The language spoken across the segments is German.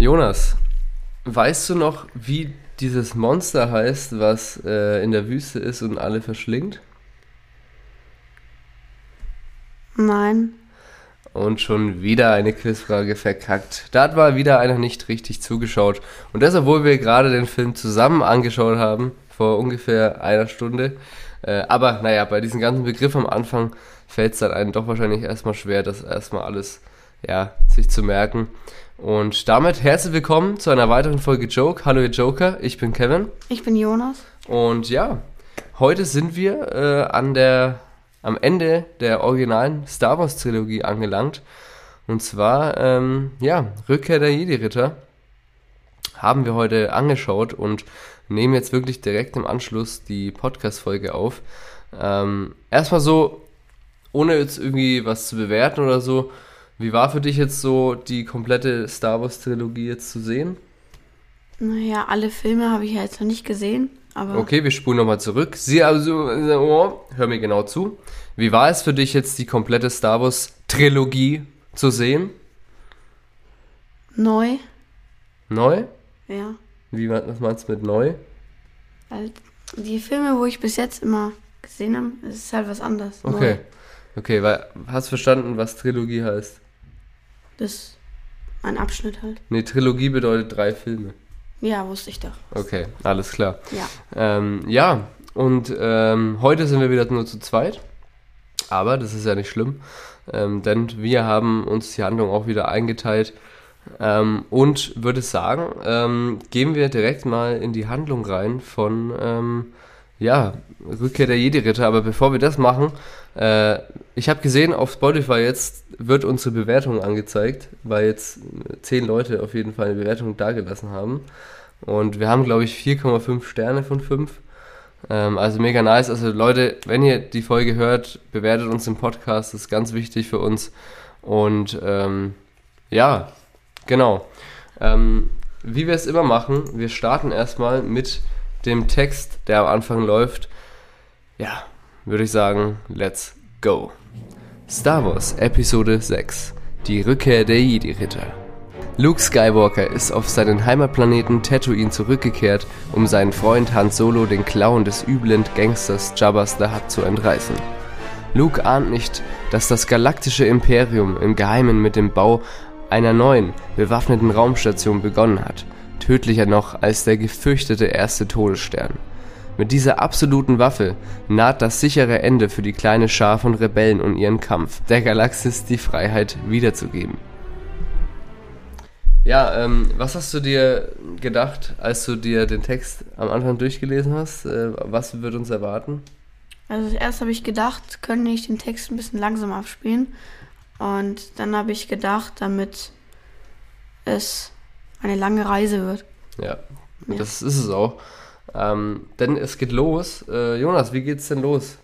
Jonas, weißt du noch, wie dieses Monster heißt, was äh, in der Wüste ist und alle verschlingt? Nein. Und schon wieder eine Quizfrage verkackt. Da hat mal wieder einer nicht richtig zugeschaut. Und das, obwohl wir gerade den Film zusammen angeschaut haben, vor ungefähr einer Stunde. Äh, aber naja, bei diesem ganzen Begriff am Anfang fällt es dann einem doch wahrscheinlich erstmal schwer, das erstmal alles ja, sich zu merken. Und damit herzlich willkommen zu einer weiteren Folge Joke. Hallo ihr Joker, ich bin Kevin. Ich bin Jonas. Und ja, heute sind wir äh, an der am Ende der originalen Star Wars Trilogie angelangt. Und zwar, ähm, ja, Rückkehr der Jedi-Ritter haben wir heute angeschaut und nehmen jetzt wirklich direkt im Anschluss die Podcast-Folge auf. Ähm, erstmal so, ohne jetzt irgendwie was zu bewerten oder so, wie war für dich jetzt so die komplette Star Wars Trilogie jetzt zu sehen? Naja, alle Filme habe ich ja jetzt noch nicht gesehen. Aber okay, wir spulen nochmal zurück. Sie also, oh, hör mir genau zu. Wie war es für dich jetzt die komplette Star Wars Trilogie zu sehen? Neu. Neu? Ja. Wie was meinst du mit neu? Halt die Filme, wo ich bis jetzt immer gesehen habe, ist halt was anderes. Okay. Neu. Okay, weil hast du verstanden, was Trilogie heißt? Das ist ein Abschnitt halt. Nee, Trilogie bedeutet drei Filme. Ja, wusste ich doch. Okay, alles klar. Ja. Ähm, ja, und ähm, heute sind wir wieder nur zu zweit. Aber das ist ja nicht schlimm, ähm, denn wir haben uns die Handlung auch wieder eingeteilt. Ähm, und würde sagen, ähm, gehen wir direkt mal in die Handlung rein von ähm, ja, Rückkehr der Jedi-Ritter. Aber bevor wir das machen, äh, ich habe gesehen, auf Spotify jetzt wird unsere Bewertung angezeigt, weil jetzt zehn Leute auf jeden Fall eine Bewertung dagelassen haben. Und wir haben, glaube ich, 4,5 Sterne von 5. Ähm, also mega nice. Also Leute, wenn ihr die Folge hört, bewertet uns im Podcast. Das ist ganz wichtig für uns. Und ähm, ja, genau. Ähm, wie wir es immer machen, wir starten erstmal mit dem Text, der am Anfang läuft. Ja, würde ich sagen, let's go. Star Wars Episode 6. Die Rückkehr der Jedi-Ritter. Luke Skywalker ist auf seinen Heimatplaneten Tatooine zurückgekehrt, um seinen Freund Han Solo den Klauen des üblen Gangsters Jabba's the Hutt zu entreißen. Luke ahnt nicht, dass das galaktische Imperium im Geheimen mit dem Bau einer neuen, bewaffneten Raumstation begonnen hat, tödlicher noch als der gefürchtete erste Todesstern. Mit dieser absoluten Waffe naht das sichere Ende für die kleine Schar von Rebellen und ihren Kampf, der Galaxis die Freiheit wiederzugeben. Ja, ähm, was hast du dir gedacht, als du dir den Text am Anfang durchgelesen hast? Äh, was wird uns erwarten? Also erst habe ich gedacht, könnte ich den Text ein bisschen langsam abspielen. Und dann habe ich gedacht, damit es eine lange Reise wird. Ja, ja. das ist es auch. Ähm, denn es geht los. Äh, Jonas, wie geht's denn los?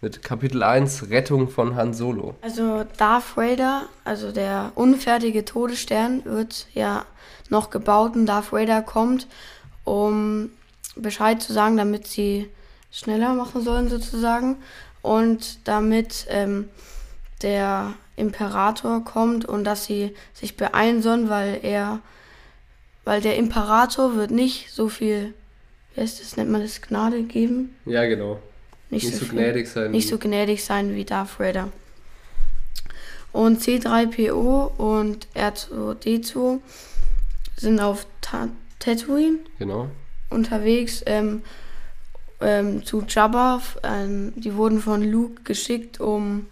Mit Kapitel 1, Rettung von Han Solo. Also Darth Vader, also der unfertige Todesstern, wird ja noch gebaut und Darth Vader kommt, um Bescheid zu sagen, damit sie schneller machen sollen sozusagen. Und damit ähm, der Imperator kommt und dass sie sich beeilen sollen, weil er, weil der Imperator wird nicht so viel, wie heißt das, nennt man das, Gnade geben? Ja, genau. Nicht, nicht so, so gnädig sein. Nicht so gnädig sein wie Darth Vader. Und C3PO und R2D2 sind auf Ta Tatooine genau. unterwegs ähm, ähm, zu Jabba. Ähm, die wurden von Luke geschickt, um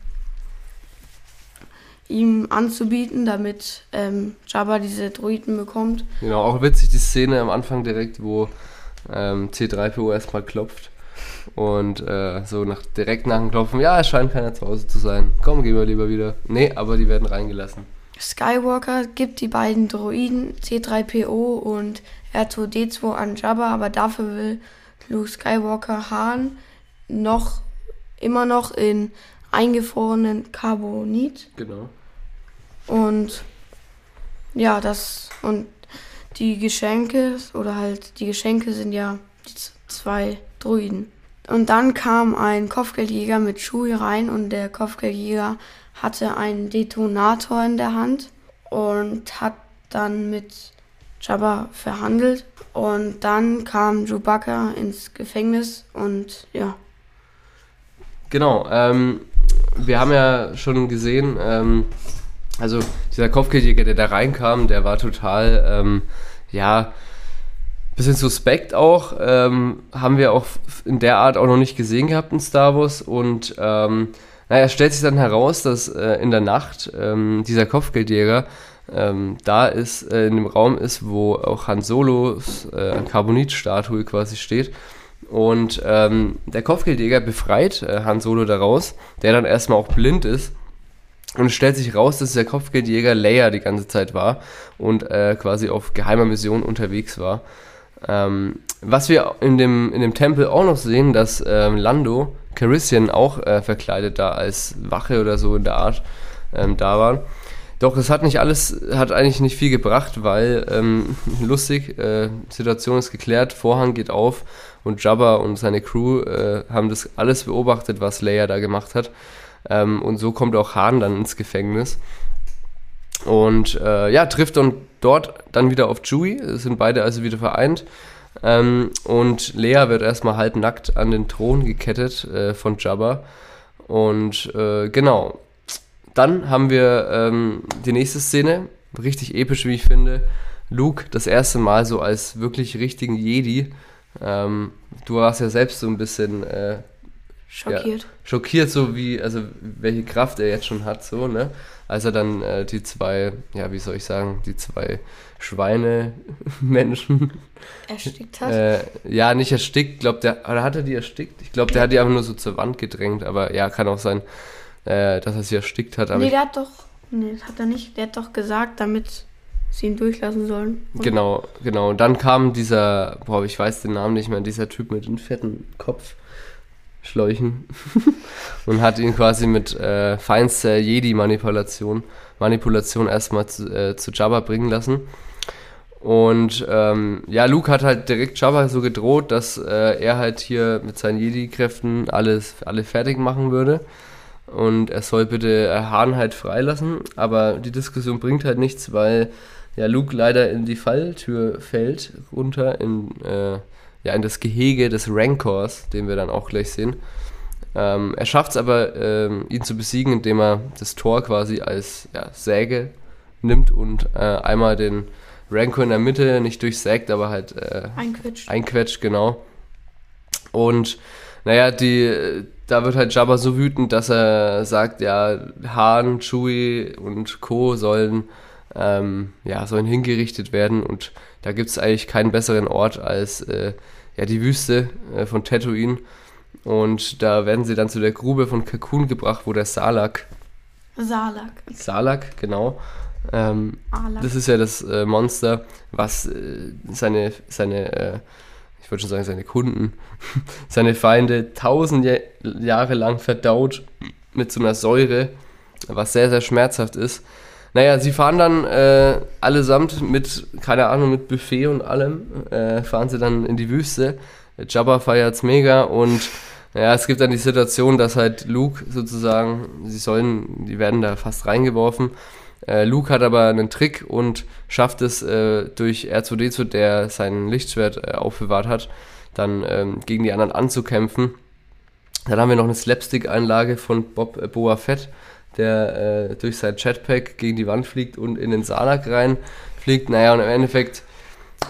ihm anzubieten, damit ähm, Jabba diese Droiden bekommt. Genau, auch witzig die Szene am Anfang direkt, wo ähm, C3PO erstmal klopft und äh, so nach, direkt nach dem Klopfen, ja, es scheint keiner zu Hause zu sein. Komm, gehen wir lieber wieder. Nee, aber die werden reingelassen. Skywalker gibt die beiden Droiden C3PO und R2D2 an Jabba, aber dafür will Luke Skywalker Han noch immer noch in eingefrorenen Carbonit. Genau. Und ja, das und die Geschenke oder halt die Geschenke sind ja die zwei Druiden. Und dann kam ein Kopfgeldjäger mit Schuhe rein und der Kopfgeldjäger hatte einen Detonator in der Hand und hat dann mit Jabba verhandelt. Und dann kam Chewbacca ins Gefängnis und ja. Genau, ähm, wir haben ja schon gesehen, ähm, also dieser Kopfgeldjäger, der da reinkam, der war total, ähm, ja, bisschen suspekt auch. Ähm, haben wir auch in der Art auch noch nicht gesehen gehabt in Star Wars. Und ähm, naja, stellt sich dann heraus, dass äh, in der Nacht ähm, dieser Kopfgeldjäger ähm, da ist, äh, in dem Raum ist, wo auch Han Solos äh, Carbonit-Statue quasi steht. Und ähm, der Kopfgeldjäger befreit äh, Han Solo daraus, der dann erstmal auch blind ist. Und es stellt sich raus, dass der Kopfgeldjäger Leia die ganze Zeit war und äh, quasi auf geheimer Mission unterwegs war. Ähm, was wir in dem, in dem Tempel auch noch sehen, dass ähm, Lando, Carissian auch äh, verkleidet da als Wache oder so in der Art ähm, da waren. Doch es hat nicht alles, hat eigentlich nicht viel gebracht, weil ähm, lustig, äh, Situation ist geklärt, Vorhang geht auf und Jabba und seine Crew äh, haben das alles beobachtet, was Leia da gemacht hat. Ähm, und so kommt auch Han dann ins Gefängnis. Und äh, ja, trifft dann dort dann wieder auf Chewie, sind beide also wieder vereint. Ähm, und Leia wird erstmal halbnackt an den Thron gekettet äh, von Jabba. Und äh, genau, dann haben wir ähm, die nächste Szene, richtig episch, wie ich finde. Luke das erste Mal so als wirklich richtigen Jedi. Ähm, du warst ja selbst so ein bisschen äh, schockiert. Ja, schockiert, so wie, also welche Kraft er jetzt schon hat, so, ne? Als er dann äh, die zwei, ja, wie soll ich sagen, die zwei Schweine-Menschen erstickt hat. Äh, ja, nicht erstickt, glaubt der, oder hat er die erstickt? Ich glaube, der hat die einfach nur so zur Wand gedrängt, aber ja, kann auch sein äh, dass er sie erstickt hat. nee, der hat doch, nee, das hat er nicht, der hat doch gesagt, damit sie ihn durchlassen sollen. Oder? Genau, genau. Und dann kam dieser, boah, ich weiß den Namen nicht mehr, dieser Typ mit dem fetten Kopf. Schläuchen. Und hat ihn quasi mit äh, feinster Jedi-Manipulation Manipulation erstmal zu, äh, zu Jabba bringen lassen. Und ähm, ja, Luke hat halt direkt Jabba so gedroht, dass äh, er halt hier mit seinen Jedi-Kräften alles alle fertig machen würde. Und er soll bitte Hahn halt freilassen, aber die Diskussion bringt halt nichts, weil ja Luke leider in die Falltür fällt, runter in, äh, ja, in das Gehege des Rancors, den wir dann auch gleich sehen. Ähm, er schafft es aber, ähm, ihn zu besiegen, indem er das Tor quasi als ja, Säge nimmt und äh, einmal den Rancor in der Mitte nicht durchsägt, aber halt äh, einquetscht. einquetscht, genau. Und naja, die, da wird halt Jabba so wütend, dass er sagt, ja, Han, Chewie und Co. sollen, ähm, ja, sollen hingerichtet werden und da gibt es eigentlich keinen besseren Ort als äh, ja, die Wüste äh, von Tatooine. Und da werden sie dann zu der Grube von Kakun gebracht, wo der Salak. Salak. Salak, genau. Ähm, das ist ja das äh, Monster, was äh, seine, seine äh, ich würde schon sagen, seine Kunden, seine Feinde tausend Jahre lang verdaut mit so einer Säure, was sehr, sehr schmerzhaft ist. Naja, sie fahren dann äh, allesamt mit, keine Ahnung, mit Buffet und allem, äh, fahren sie dann in die Wüste. Jabba feiert's mega und ja, es gibt dann die Situation, dass halt Luke sozusagen, sie sollen, die werden da fast reingeworfen äh, Luke hat aber einen Trick und schafft es äh, durch R2D2, der sein Lichtschwert äh, aufbewahrt hat, dann ähm, gegen die anderen anzukämpfen. Dann haben wir noch eine Slapstick-Einlage von Bob äh, Boa Fett, der äh, durch sein Jetpack gegen die Wand fliegt und in den Salak reinfliegt. Naja, und im Endeffekt,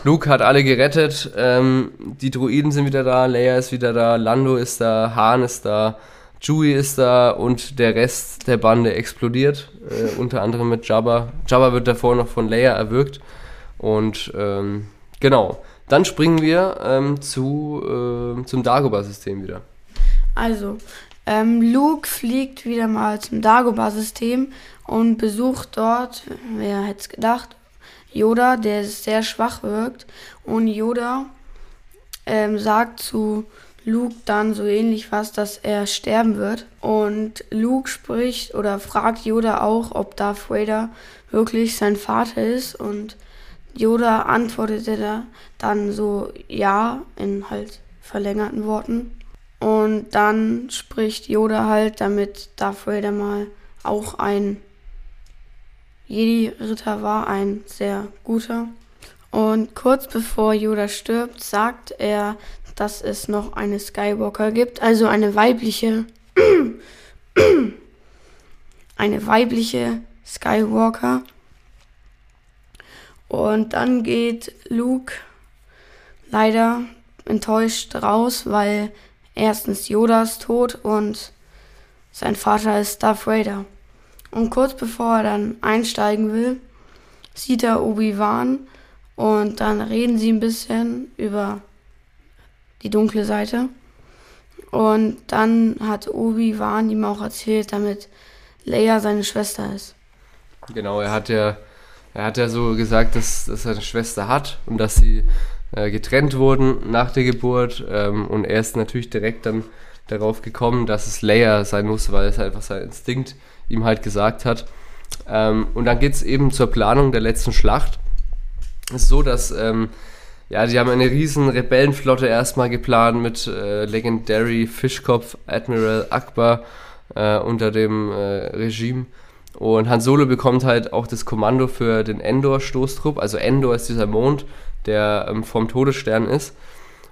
Luke hat alle gerettet. Ähm, die Druiden sind wieder da, Leia ist wieder da, Lando ist da, Han ist da. Chewie ist da und der Rest der Bande explodiert, äh, unter anderem mit Jabba. Jabba wird davor noch von Leia erwürgt. Und ähm, genau, dann springen wir ähm, zu, äh, zum Dagobah-System wieder. Also, ähm, Luke fliegt wieder mal zum Dagobah-System und besucht dort, wer hätte es gedacht, Yoda, der sehr schwach wirkt. Und Yoda ähm, sagt zu Luke dann so ähnlich was, dass er sterben wird. Und Luke spricht oder fragt Yoda auch, ob Darth Vader wirklich sein Vater ist. Und Yoda antwortete da dann so ja in halt verlängerten Worten. Und dann spricht Yoda halt, damit Darth Vader mal auch ein Jedi-Ritter war, ein sehr guter. Und kurz bevor Yoda stirbt, sagt er, dass es noch eine Skywalker gibt, also eine weibliche, eine weibliche Skywalker. Und dann geht Luke leider enttäuscht raus, weil erstens Yoda ist tot und sein Vater ist Darth Vader. Und kurz bevor er dann einsteigen will, sieht er Obi-Wan und dann reden sie ein bisschen über die dunkle Seite. Und dann hat Obi-Wan ihm auch erzählt, damit Leia seine Schwester ist. Genau, er hat ja, er hat ja so gesagt, dass, dass er eine Schwester hat und dass sie äh, getrennt wurden nach der Geburt. Ähm, und er ist natürlich direkt dann darauf gekommen, dass es Leia sein muss, weil es einfach sein Instinkt ihm halt gesagt hat. Ähm, und dann geht es eben zur Planung der letzten Schlacht. Es ist so, dass ähm, ja, die haben eine riesen Rebellenflotte erstmal geplant mit äh, Legendary Fischkopf Admiral Akbar äh, unter dem äh, Regime. Und Han Solo bekommt halt auch das Kommando für den Endor-Stoßtrupp. Also Endor ist dieser Mond, der ähm, vom Todesstern ist.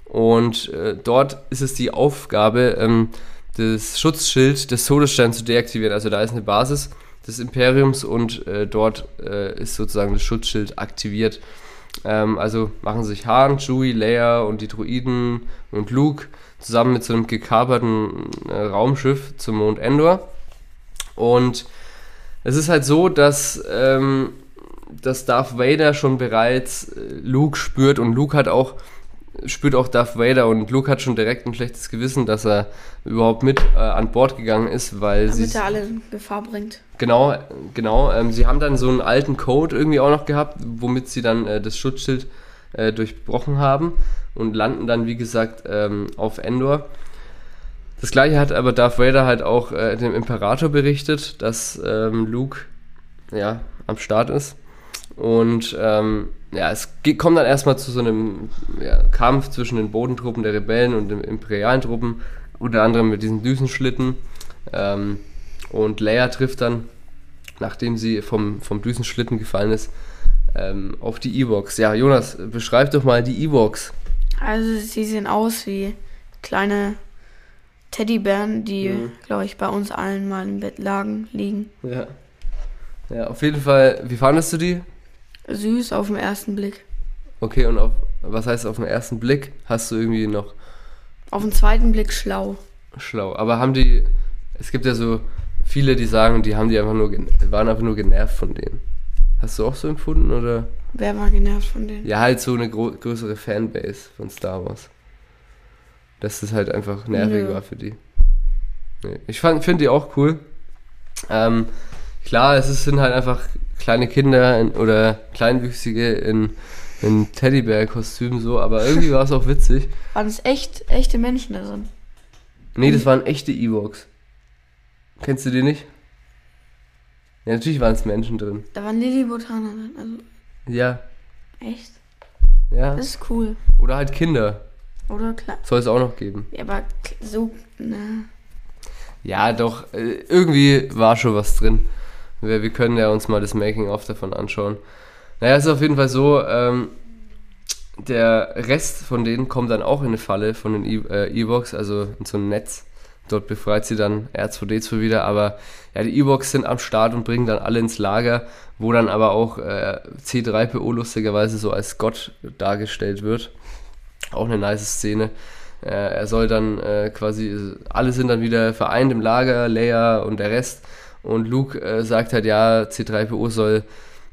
Und äh, dort ist es die Aufgabe, ähm, das Schutzschild des Todessterns zu deaktivieren. Also da ist eine Basis des Imperiums und äh, dort äh, ist sozusagen das Schutzschild aktiviert. Ähm, also machen sich Han, Chewie, Leia und die Druiden und Luke zusammen mit so einem gekaperten äh, Raumschiff zum Mond Endor. Und es ist halt so, dass, ähm, dass Darth Vader schon bereits äh, Luke spürt und Luke hat auch spürt auch Darth Vader und Luke hat schon direkt ein schlechtes Gewissen, dass er überhaupt mit äh, an Bord gegangen ist, weil sie. Er alle in Gefahr bringt. Genau, genau. Ähm, sie haben dann so einen alten Code irgendwie auch noch gehabt, womit sie dann äh, das Schutzschild äh, durchbrochen haben und landen dann, wie gesagt, ähm, auf Endor. Das gleiche hat aber Darth Vader halt auch äh, dem Imperator berichtet, dass ähm, Luke ja, am Start ist. Und ähm, ja, es kommt dann erstmal zu so einem ja, Kampf zwischen den Bodentruppen der Rebellen und den imperialen Truppen, unter anderem mit diesen Düsenschlitten. Ähm, und Leia trifft dann, nachdem sie vom, vom Düsenschlitten gefallen ist, ähm, auf die Ewoks. Ja, Jonas, beschreib doch mal die Ewoks. Also sie sehen aus wie kleine Teddybären, die, mhm. glaube ich, bei uns allen mal im Bett lagen, liegen. Ja. Ja, auf jeden Fall, wie fandest du die? Süß auf den ersten Blick. Okay, und auf, was heißt auf den ersten Blick? Hast du irgendwie noch. Auf den zweiten Blick schlau. Schlau. Aber haben die. Es gibt ja so viele, die sagen, die haben die einfach nur waren einfach nur genervt von denen. Hast du auch so empfunden oder? Wer war genervt von denen? Ja, halt so eine größere Fanbase von Star Wars. Dass das halt einfach nervig Nö. war für die. Nee. Ich finde die auch cool. Ähm, klar, es sind halt einfach kleine Kinder in, oder Kleinwüchsige in, in Teddybär-Kostümen so, aber irgendwie war es auch witzig. Waren es echt, echte Menschen da drin? Nee, das waren echte Ewoks. Kennst du die nicht? Ja, natürlich waren es Menschen drin. Da waren Lilliputaner drin, also. Ja. Echt? Ja. Das ist cool. Oder halt Kinder. Oder klar. Soll es auch noch geben. Ja, aber so, ne. Ja, doch, äh, irgendwie war schon was drin. Wir, wir können ja uns mal das Making-of davon anschauen. Naja, es ist auf jeden Fall so, ähm, der Rest von denen kommt dann auch in eine Falle von den e äh, E-Box, also in so ein Netz. Dort befreit sie dann R2D2 wieder, aber ja, die E-Box sind am Start und bringen dann alle ins Lager, wo dann aber auch äh, C3PO lustigerweise so als Gott dargestellt wird. Auch eine nice Szene. Äh, er soll dann äh, quasi, alle sind dann wieder vereint im Lager, Leia und der Rest und Luke äh, sagt halt, ja, C3PO soll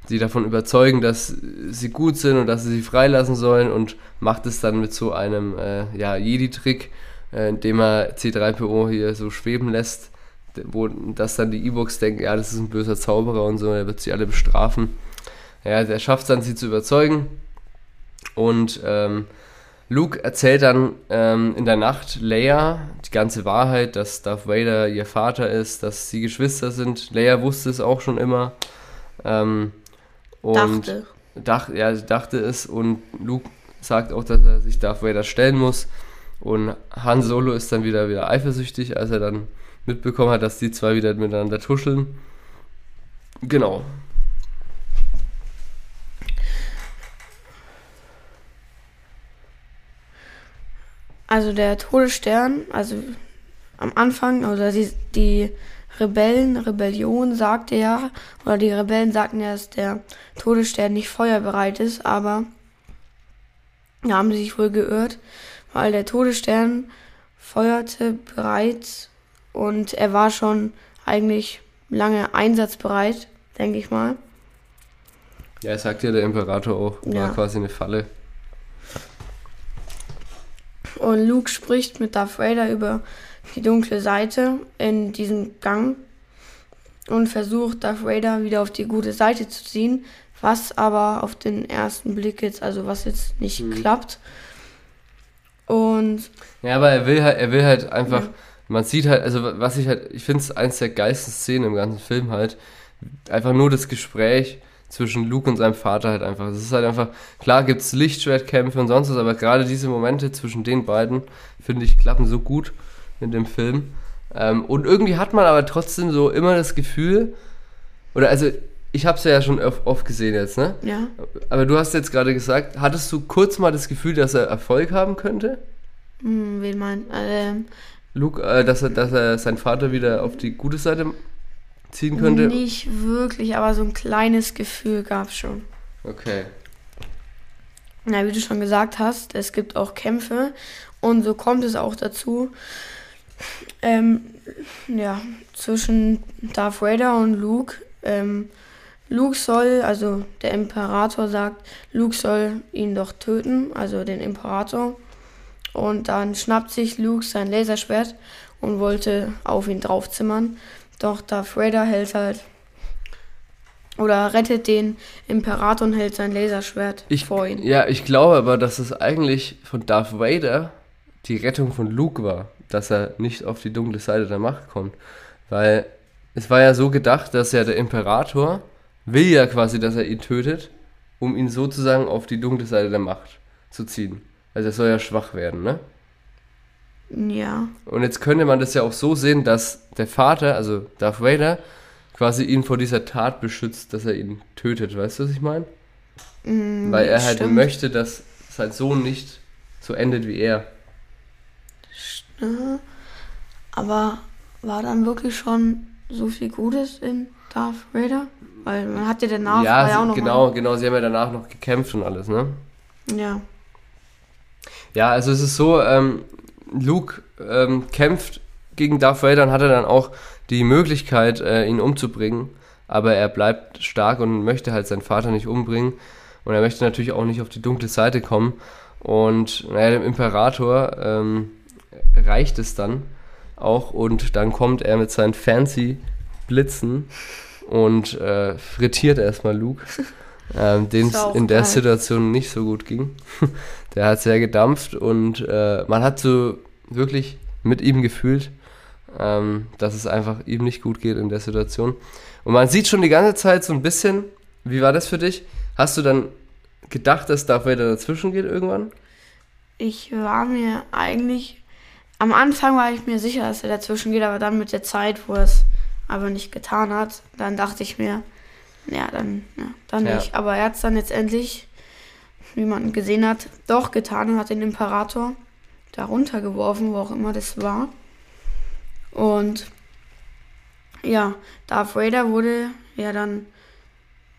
sie davon überzeugen, dass sie gut sind und dass sie sie freilassen sollen und macht es dann mit so einem äh, ja, Jedi-Trick, äh, indem er C3PO hier so schweben lässt, wo dass dann die E-Books denken, ja, das ist ein böser Zauberer und so, er wird sie alle bestrafen. Ja, er schafft es dann, sie zu überzeugen und ähm, Luke erzählt dann ähm, in der Nacht Leia die ganze Wahrheit, dass Darth Vader ihr Vater ist, dass sie Geschwister sind. Leia wusste es auch schon immer. Ähm, und dachte. Dach, ja, dachte es und Luke sagt auch, dass er sich Darth Vader stellen muss. Und Han Solo ist dann wieder, wieder eifersüchtig, als er dann mitbekommen hat, dass die zwei wieder miteinander tuscheln. Genau. Also der Todesstern, also am Anfang, oder die, die Rebellen, Rebellion sagte ja, oder die Rebellen sagten ja, dass der Todesstern nicht feuerbereit ist, aber da haben sie sich wohl geirrt, weil der Todesstern feuerte bereits und er war schon eigentlich lange einsatzbereit, denke ich mal. Ja, sagt ja der Imperator auch, war Ja. quasi eine Falle. Und Luke spricht mit Darth Vader über die dunkle Seite in diesem Gang und versucht Darth Vader wieder auf die gute Seite zu ziehen, was aber auf den ersten Blick jetzt, also was jetzt nicht Mhm. klappt. Und Ja, aber er will halt, er will halt einfach, Ja. man sieht halt, also was ich halt, ich finde es eins der geilsten Szenen im ganzen Film halt, einfach nur das Gespräch zwischen Luke und seinem Vater halt einfach. Das ist halt einfach, klar gibt es Lichtschwertkämpfe und sonst was, aber gerade diese Momente zwischen den beiden, finde ich, klappen so gut in dem Film. Ähm, und irgendwie hat man aber trotzdem so immer das Gefühl, oder also, ich habe es ja schon oft, oft gesehen jetzt, ne? ja, Aber du hast jetzt gerade gesagt, hattest du kurz mal das Gefühl, dass er Erfolg haben könnte? hm, wen meint, ähm, Luke, äh, dass, er, dass er seinen Vater wieder auf die gute Seite ziehen könnte? nicht wirklich, aber so ein kleines Gefühl gab es schon. Okay. Na, wie du schon gesagt hast, es gibt auch Kämpfe und so kommt es auch dazu, ähm, ja, zwischen Darth Vader und Luke. Ähm, Luke soll, also der Imperator sagt, Luke soll ihn doch töten, also den Imperator. Und dann schnappt sich Luke sein Laserschwert und wollte auf ihn draufzimmern. Doch Darth Vader hält halt oder rettet den Imperator und hält sein Laserschwert Ich, vor ihn. ja, ich glaube aber, dass es eigentlich von Darth Vader die Rettung von Luke war, dass er nicht auf die dunkle Seite der Macht kommt. Weil es war ja so gedacht, dass ja der Imperator will ja quasi, dass er ihn tötet, um ihn sozusagen auf die dunkle Seite der Macht zu ziehen. Also er soll ja schwach werden, ne? Ja. Und jetzt könnte man das ja auch so sehen, dass der Vater, also Darth Vader, quasi ihn vor dieser Tat beschützt, dass er ihn tötet. Weißt du, was ich meine? Mm, Weil er halt stimmt. möchte, dass sein Sohn nicht so endet wie er. Aber war dann wirklich schon so viel Gutes in Darth Vader? Weil man hat ja danach ja, ja auch noch genau, genau. Sie haben ja danach noch gekämpft und alles, ne? Mal, ja. Ja, also es ist so, ähm, Luke ähm, kämpft gegen Darth Vader und hat er dann auch die Möglichkeit, äh, ihn umzubringen. Aber er bleibt stark und möchte halt seinen Vater nicht umbringen. Und er möchte natürlich auch nicht auf die dunkle Seite kommen. Und naja, dem Imperator ähm, reicht es dann auch. Und dann kommt er mit seinen fancy Blitzen und äh, frittiert erstmal Luke, ähm, dem es in der geil. Situation nicht so gut ging. Der hat sehr gedampft und äh, man hat so wirklich mit ihm gefühlt, ähm, dass es einfach ihm nicht gut geht in der Situation. Und man sieht schon die ganze Zeit so ein bisschen, wie war das für dich? Hast du dann gedacht, dass Darth Vader dazwischen geht irgendwann? Ich war mir eigentlich. Am Anfang war ich mir sicher, dass er dazwischen geht, aber dann mit der Zeit, wo er es aber nicht getan hat, dann dachte ich mir, ja, dann, ja, dann Ja. nicht. Aber er hat es dann jetzt endlich, wie man gesehen hat, doch getan und hat den Imperator da runtergeworfen, wo auch immer das war. Und ja, Darth Vader wurde ja dann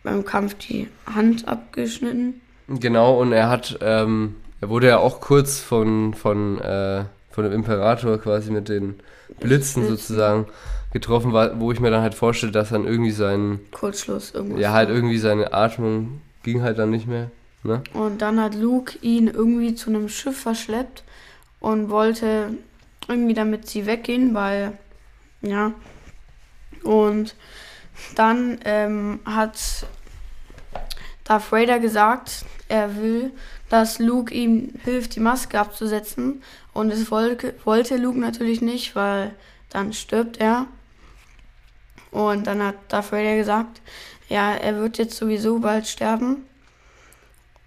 beim Kampf die Hand abgeschnitten. Genau, und er hat, ähm, er wurde ja auch kurz von, von, äh, von dem Imperator quasi mit den Blitzen Blitzen. sozusagen getroffen, war, wo ich mir dann halt vorstelle, dass dann irgendwie sein, Kurzschluss irgendwas. ja halt irgendwie seine Atmung ging halt dann nicht mehr, ne? Und dann hat Luke ihn irgendwie zu einem Schiff verschleppt und wollte irgendwie damit sie weggehen, weil, ja. Und dann ähm, hat Darth Vader gesagt, er will, dass Luke ihm hilft, die Maske abzusetzen. Und es wollte, wollte Luke natürlich nicht, weil dann stirbt er. Und dann hat Darth Vader gesagt, ja, er wird jetzt sowieso bald sterben.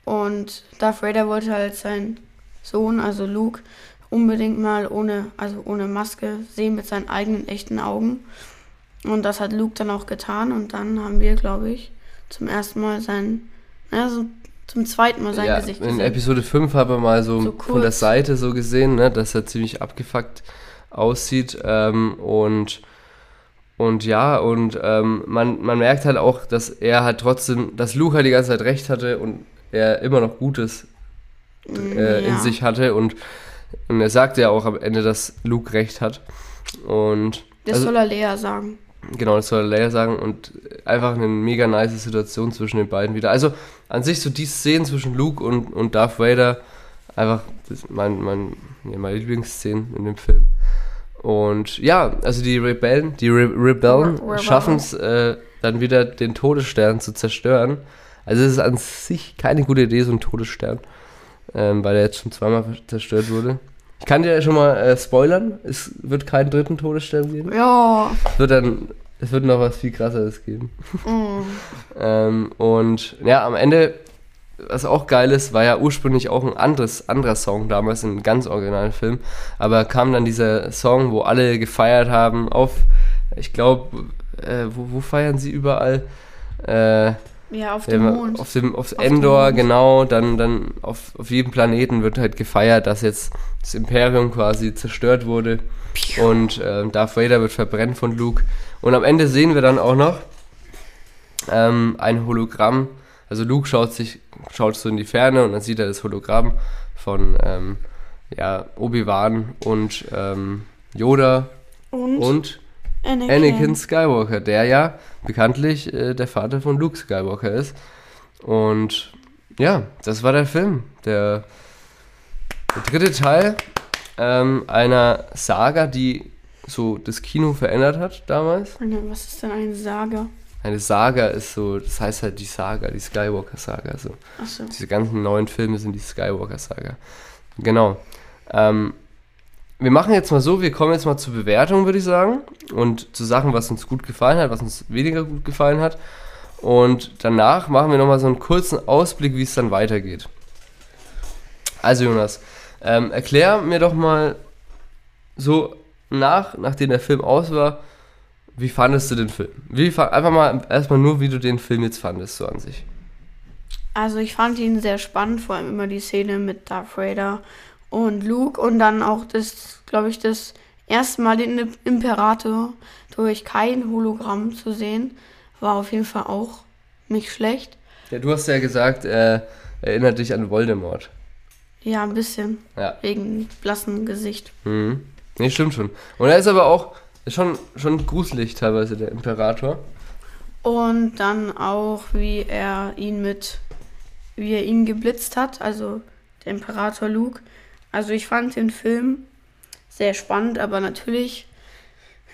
Und Darth Vader wollte halt seinen Sohn, also Luke, unbedingt mal ohne, also ohne Maske sehen mit seinen eigenen echten Augen. Und das hat Luke dann auch getan. Und dann haben wir, glaube ich, zum ersten Mal seinen, naja, so zum zweiten Mal sein ja, Gesicht in gesehen. Episode 5 haben wir mal so, So von der. Seite so gesehen, ne, dass er ziemlich abgefuckt aussieht. Ähm, und, und ja, und ähm, man, man merkt halt auch, dass er halt trotzdem, dass Luke halt die ganze Zeit recht hatte und er immer noch Gutes äh, in Ja. sich hatte. Und, und er sagte ja auch am Ende, dass Luke recht hat. Und Das also- soll er Lea sagen. Genau, das soll Leia sagen und einfach eine mega nice Situation zwischen den beiden wieder. Also an sich so die Szenen zwischen Luke und, und Darth Vader, einfach mein, mein, ja, meine Lieblingsszenen in dem Film. Und ja, also die Rebellen, die Re Rebellen Re- Rebellen. schaffen es äh, dann wieder den Todesstern zu zerstören. Also es ist an sich keine gute Idee, so ein Todesstern, ähm, weil er jetzt schon zweimal zerstört wurde. Ich kann dir ja schon mal äh, spoilern, es wird keinen dritten Todesstern geben. Ja. Es wird dann, es wird noch was viel krasseres geben. Mm. Ähm, und ja, am Ende, was auch geil ist, war ja ursprünglich auch ein anderes, anderer Song damals, ein ganz originalen Film. Aber kam dann dieser Song, wo alle gefeiert haben auf, ich glaube, äh, wo, wo feiern sie überall? Äh, Ja, auf dem Mond. Auf dem, auf dem Endor, genau, dann, dann auf, auf jedem Planeten wird halt gefeiert, dass jetzt das Imperium quasi zerstört wurde und ähm, Darth Vader wird verbrennt von Luke. Und am Ende sehen wir dann auch noch ähm, ein Hologramm. Also Luke schaut sich, schaut so in die Ferne und dann sieht er das Hologramm von ähm, ja, Obi-Wan und ähm, Yoda und, und Anakin. Anakin Skywalker, der ja bekanntlich äh, der Vater von Luke Skywalker ist. Und ja, das war der Film. Der, der dritte Teil ähm, einer Saga, die so das Kino verändert hat damals. Was ist denn eine Saga? Eine Saga ist so, das heißt halt die Saga, die Skywalker-Saga. So. Achso. Diese ganzen neuen Filme sind die Skywalker-Saga. Genau. Ähm, wir machen jetzt mal so, wir kommen jetzt mal zur Bewertung, würde ich sagen. Und zu Sachen, was uns gut gefallen hat, was uns weniger gut gefallen hat. Und danach machen wir nochmal so einen kurzen Ausblick, wie es dann weitergeht. Also Jonas, ähm, erklär mir doch mal so nach, nachdem der Film aus war, wie fandest du den Film? Wie, fa- einfach mal erstmal nur, wie du den Film jetzt fandest, so an sich. Also ich fand ihn sehr spannend, vor allem immer die Szene mit Darth Vader und Luke und dann auch das, glaube ich, das erste Mal den Imperator durch kein Hologramm zu sehen, war auf jeden Fall auch nicht schlecht. Ja, du hast ja gesagt, äh, erinnert dich an Voldemort. Ja, ein bisschen, Ja. wegen blassem Gesicht. Mhm. Nee, stimmt schon. Und er ist aber auch schon, schon gruselig teilweise, der Imperator. Und dann auch, wie er ihn mit, wie er ihn geblitzt hat, also der Imperator Luke. Also ich fand den Film sehr spannend, aber natürlich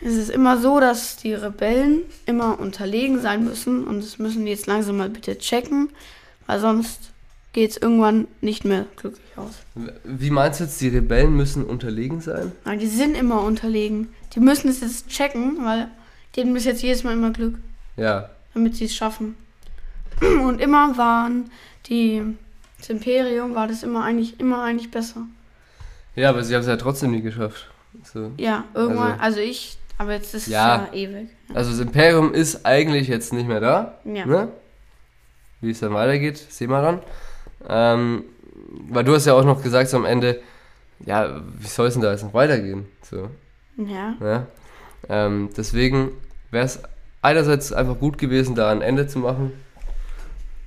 ist es immer so, dass die Rebellen immer unterlegen sein müssen und das müssen die jetzt langsam mal bitte checken, weil sonst geht es irgendwann nicht mehr glücklich aus. Wie meinst du jetzt, die Rebellen müssen unterlegen sein? Weil die sind immer unterlegen. Die müssen es jetzt checken, weil denen ist jetzt jedes Mal immer Glück. Ja. damit sie es schaffen. Und immer waren die, das Imperium war das immer eigentlich, immer eigentlich besser. Ja, aber sie haben es ja trotzdem nie geschafft. So. Ja, irgendwann, Also- also, ich, aber jetzt ist Ja. es ja ewig. Also das Imperium ist eigentlich jetzt nicht mehr da. Ja. Ne? Wie es dann weitergeht, sehen wir dann. Ähm, weil du hast ja auch noch gesagt so am Ende, ja, wie soll es denn da jetzt noch weitergehen? So. Ja. Ja? Ähm, deswegen wäre es einerseits einfach gut gewesen, da ein Ende zu machen.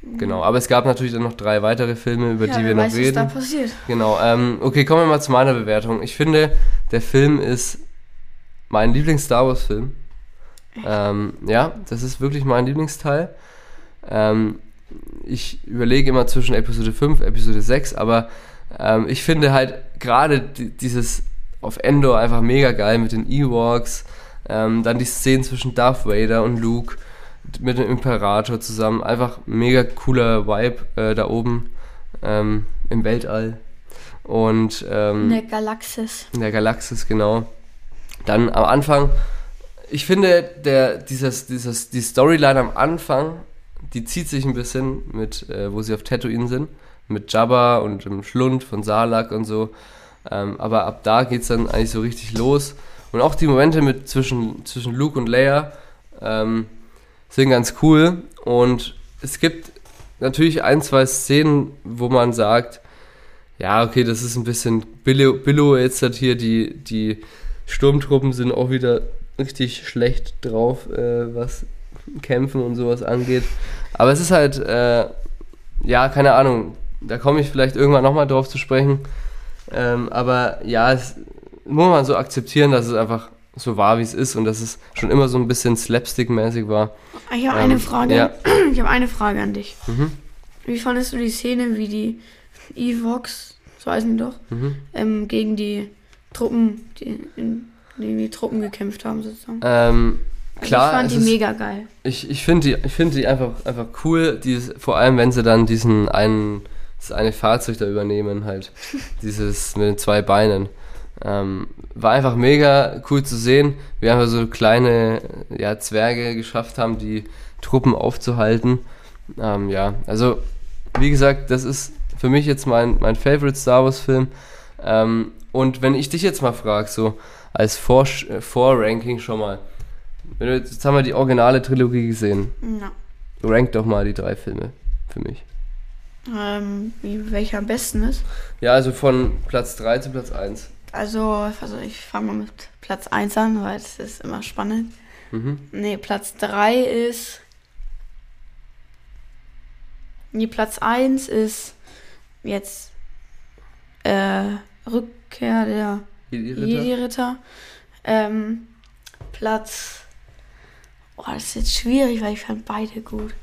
Genau, aber es gab natürlich dann noch drei weitere Filme, über ja, die wir noch weiß, reden. was da passiert. Genau, ähm, okay, kommen wir mal zu meiner Bewertung. Ich finde, der Film ist mein Lieblings-Star Wars-Film. Ähm, ja, das ist wirklich mein Lieblingsteil. Ähm, ich überlege immer zwischen Episode 5, Episode 6, aber ähm, ich finde halt gerade di- dieses auf Endor einfach mega geil mit den Ewoks. Ähm, dann die Szenen zwischen Darth Vader und Luke mit dem Imperator zusammen. Einfach mega cooler Vibe äh, da oben ähm, im Weltall. Und ähm, In der Galaxis. in der Galaxis, genau. Dann am Anfang, ich finde, der, dieses, dieses, die Storyline am Anfang, die zieht sich ein bisschen mit, äh, wo sie auf Tatooine sind, mit Jabba und dem Schlund von Salak und so. Ähm, aber ab da geht es dann eigentlich so richtig los. Und auch die Momente mit zwischen, zwischen Luke und Leia ähm, sind ganz cool. Und es gibt natürlich ein, zwei Szenen, wo man sagt, ja, okay, das ist ein bisschen Billo, jetzt hat hier, die, die Sturmtruppen sind auch wieder richtig schlecht drauf, äh, was Kämpfen und sowas angeht. Aber es ist halt, äh, ja, keine Ahnung, da komme ich vielleicht irgendwann nochmal drauf zu sprechen. Ähm, aber ja, es muss man so akzeptieren, dass es einfach so war, wie es ist und dass es schon immer so ein bisschen slapstick-mäßig war. Ich habe Ähm, eine Frage. ja. Ich habe eine Frage an dich. Mhm. Wie fandest du die Szene, wie die Evox, so heißen die doch, Mhm. ähm, gegen die Truppen, die, in, gegen die Truppen gekämpft haben sozusagen? Ähm, klar, ich fand die ist- mega geil. Ich, ich finde die, ich find die einfach, einfach cool, dieses, vor allem wenn sie dann diesen einen, das eine Fahrzeug da übernehmen, halt. dieses mit den zwei Beinen. Ähm, war einfach mega cool zu sehen, wie einfach so kleine ja, Zwerge geschafft haben, die Truppen aufzuhalten. Ähm, ja, also wie gesagt, das ist für mich jetzt mein, mein Favorite Star Wars Film. Ähm, und wenn ich dich jetzt mal frage, so als Vor- äh, Vorranking schon mal, wenn du, jetzt haben wir die originale Trilogie gesehen. Ja. Rank doch mal die drei Filme für mich. Ähm, wie, welcher am besten ist? Ja, also von Platz 3 zu Platz 1. Also, also ich fange mal mit Platz 1 an, weil es ist immer spannend. Mhm. Nee, Platz 3 ist. Nee, Platz 1 ist jetzt äh, Rückkehr der Jedi-Ritter. Ähm, Platz. Boah, das ist jetzt schwierig, weil ich fand beide gut.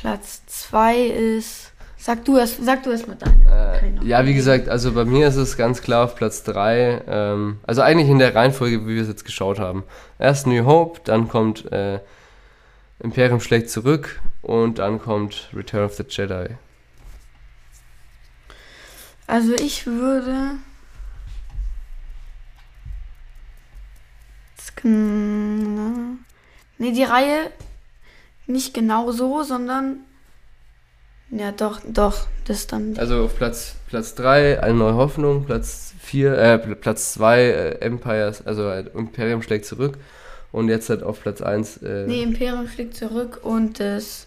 Platz 2 ist. Sag du erst, sag du erst mal deine. Äh, ja, wie gesagt, also bei mir ist es ganz klar auf Platz 3. Ähm, also eigentlich in der Reihenfolge, wie wir es jetzt geschaut haben. Erst New Hope, dann kommt äh, Imperium schlägt zurück und dann kommt Return of the Jedi. Also ich würde. Sk- Nee, die Reihe nicht genau so, sondern. Ja, doch, doch, das dann. Also auf Platz, Platz 3 eine neue Hoffnung, Platz 4, äh, Platz 2 äh, Empires, also äh, Imperium schlägt zurück und jetzt halt auf Platz 1, äh, Nee, Imperium fliegt zurück und das.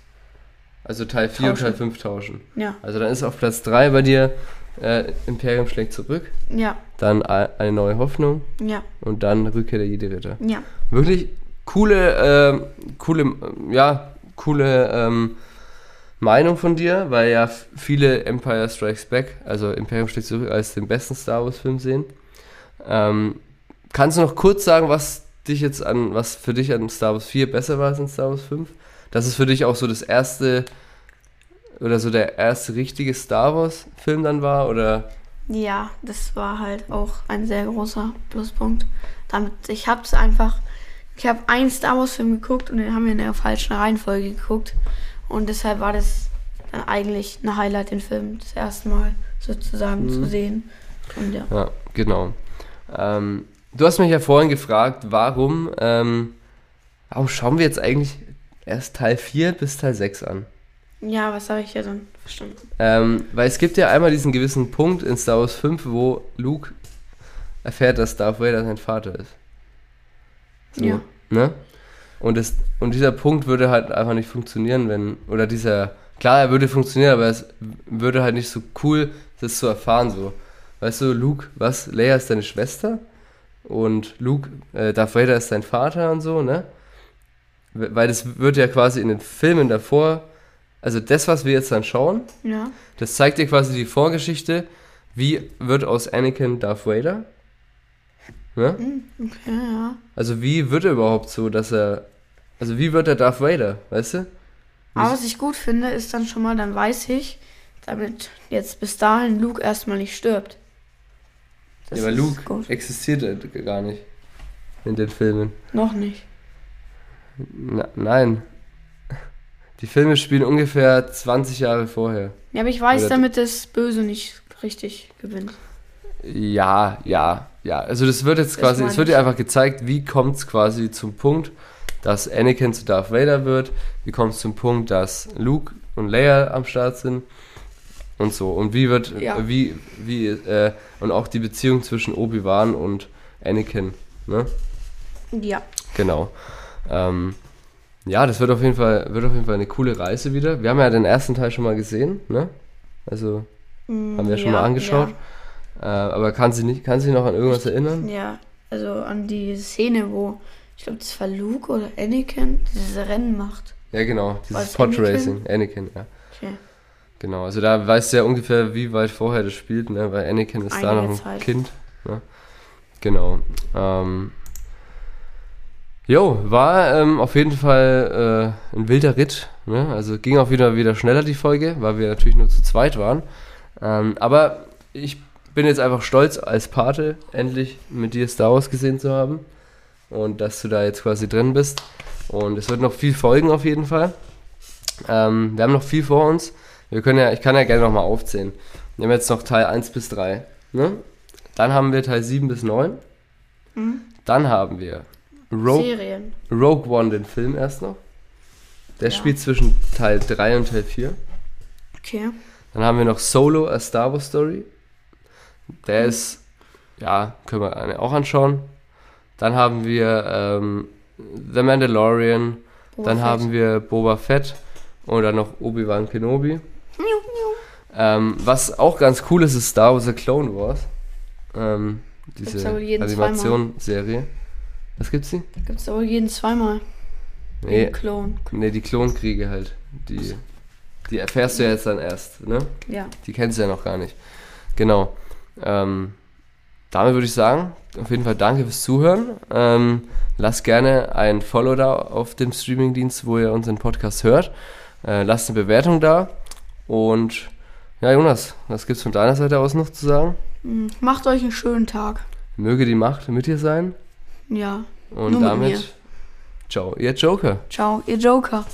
also Teil 4 und Tauschen. Teil 5 tauschen. Ja, Also dann ist auf Platz 3 bei dir äh, Imperium schlägt zurück, ja, dann eine neue Hoffnung ja, und dann Rückkehr der Jedi-Ritter. ja. Wirklich coole, ähm, coole, ja, coole ähm, Meinung von dir, weil ja viele Empire Strikes Back, also Imperium schlägt zurück, als den besten Star Wars Film sehen. Ähm, kannst du noch kurz sagen, was dich jetzt an, was für dich an Star Wars 4 besser war als in Star Wars 5? Das ist für dich auch so das erste oder so der erste richtige Star Wars Film dann war oder Ja, das war halt auch ein sehr großer Pluspunkt. Damit, ich hab's einfach, ich habe einen Star Wars Film geguckt und den haben wir in der falschen Reihenfolge geguckt. Und deshalb war das dann eigentlich ein Highlight, den Film das erste Mal sozusagen Mhm. zu sehen. Und ja. Ja, genau. Ähm, du hast mich ja vorhin gefragt, warum, ähm, warum schauen wir jetzt eigentlich erst Teil 4 bis Teil 6 an? Ja, was habe ich ja dann verstanden? Ähm, weil es gibt ja einmal diesen gewissen Punkt in Star Wars 5, wo Luke erfährt, dass Darth Vader sein Vater ist. So, Ja. Ne? Und, es, und dieser Punkt würde halt einfach nicht funktionieren, wenn, oder dieser, klar, er würde funktionieren, aber es würde halt nicht so cool, das zu erfahren, so. Weißt du, Luke, was, Leia ist deine Schwester? Und Luke, äh, Darth Vader ist dein Vater und so, ne? We- Weil das wird ja quasi in den Filmen davor, also das, was wir jetzt dann schauen, Ja. das zeigt dir quasi die Vorgeschichte, wie wird aus Anakin Darth Vader? Ne? Okay, ja. Also wie wird er überhaupt so, dass er, also wie wird er Darth Vader, weißt du? Aber was ich gut finde, ist dann schon mal, dann weiß ich, damit jetzt bis dahin Luke erstmal nicht stirbt. Das ja, aber Luke gut. existiert ja gar nicht in den Filmen. Noch nicht. Na, nein. Die Filme spielen ungefähr 20 Jahre vorher. Ja, aber ich weiß, Oder- damit das Böse nicht richtig gewinnt. Ja, ja, ja. Also das wird jetzt Das quasi, es wird dir einfach gezeigt, wie kommt es quasi zum Punkt, dass Anakin zu Darth Vader wird, wie kommt es zum Punkt, dass Luke und Leia am Start sind und so. Und wie wird, Ja. wie, wie, äh, und auch die Beziehung zwischen Obi-Wan und Anakin, ne? Ja. Genau. Ähm, ja, das wird auf jeden Fall, wird auf jeden Fall eine coole Reise wieder. Wir haben ja den ersten Teil schon mal gesehen, ne? Also Mm, haben wir schon ja, mal angeschaut. Äh, aber kann sie nicht, kann sie noch an irgendwas erinnern? Ja, also an die Szene, wo, ich glaube, das war Luke oder Anakin, dieses Rennen macht. Ja, genau, dieses es Pod Anakin? Racing, Anakin, ja. Okay. Genau, also da weißt du ja ungefähr, wie weit vorher das spielt, ne? Weil Anakin ist da noch ein Zeit. Kind. Ne? Genau. Ähm, jo, war ähm, auf jeden Fall äh, ein wilder Ritt. Ne? Also ging auch wieder wieder schneller die Folge, weil wir natürlich nur zu zweit waren. Ähm, aber ich bin jetzt einfach stolz als Pate, endlich mit dir Star Wars gesehen zu haben. Und dass du da jetzt quasi drin bist. Und es wird noch viel folgen auf jeden Fall. Ähm, wir haben noch viel vor uns. Wir können ja, ich kann ja gerne nochmal aufzählen. Wir haben jetzt noch Teil 1 bis 3. Ne? Dann haben wir Teil 7 bis 9. Mhm. Dann haben wir Rogue, Serien. Rogue One, den Film erst noch. Der Ja. spielt zwischen Teil 3 und Teil 4. Okay. Dann haben wir noch Solo, A Star Wars Story. Der ist, ja, können wir auch anschauen. Dann haben wir ähm, The Mandalorian. Boba dann Fett. haben wir Boba Fett. Und dann noch Obi-Wan Kenobi. Ähm, was auch ganz cool ist, ist Star Wars The Clone Wars. Ähm, Gibt's diese Animationsserie. Was gibt's die? Gibt es aber jeden zweimal. Nee, Den Klon. nee, die Klonkriege halt. Die, die erfährst du ja jetzt dann erst, ne? Ja. Die kennst du ja noch gar nicht. Genau. Ähm, damit würde ich sagen, auf jeden Fall danke fürs Zuhören. Ähm, lasst gerne ein Follow da auf dem Streamingdienst, wo ihr unseren Podcast hört. Äh, lasst eine Bewertung da. Und ja, Jonas, was gibt's von deiner Seite aus noch zu sagen? Mhm. Macht euch einen schönen Tag. Möge die Macht mit dir sein. Ja. Und Nur mit damit, mir. ciao, ihr Joker. Ciao, ihr Joker.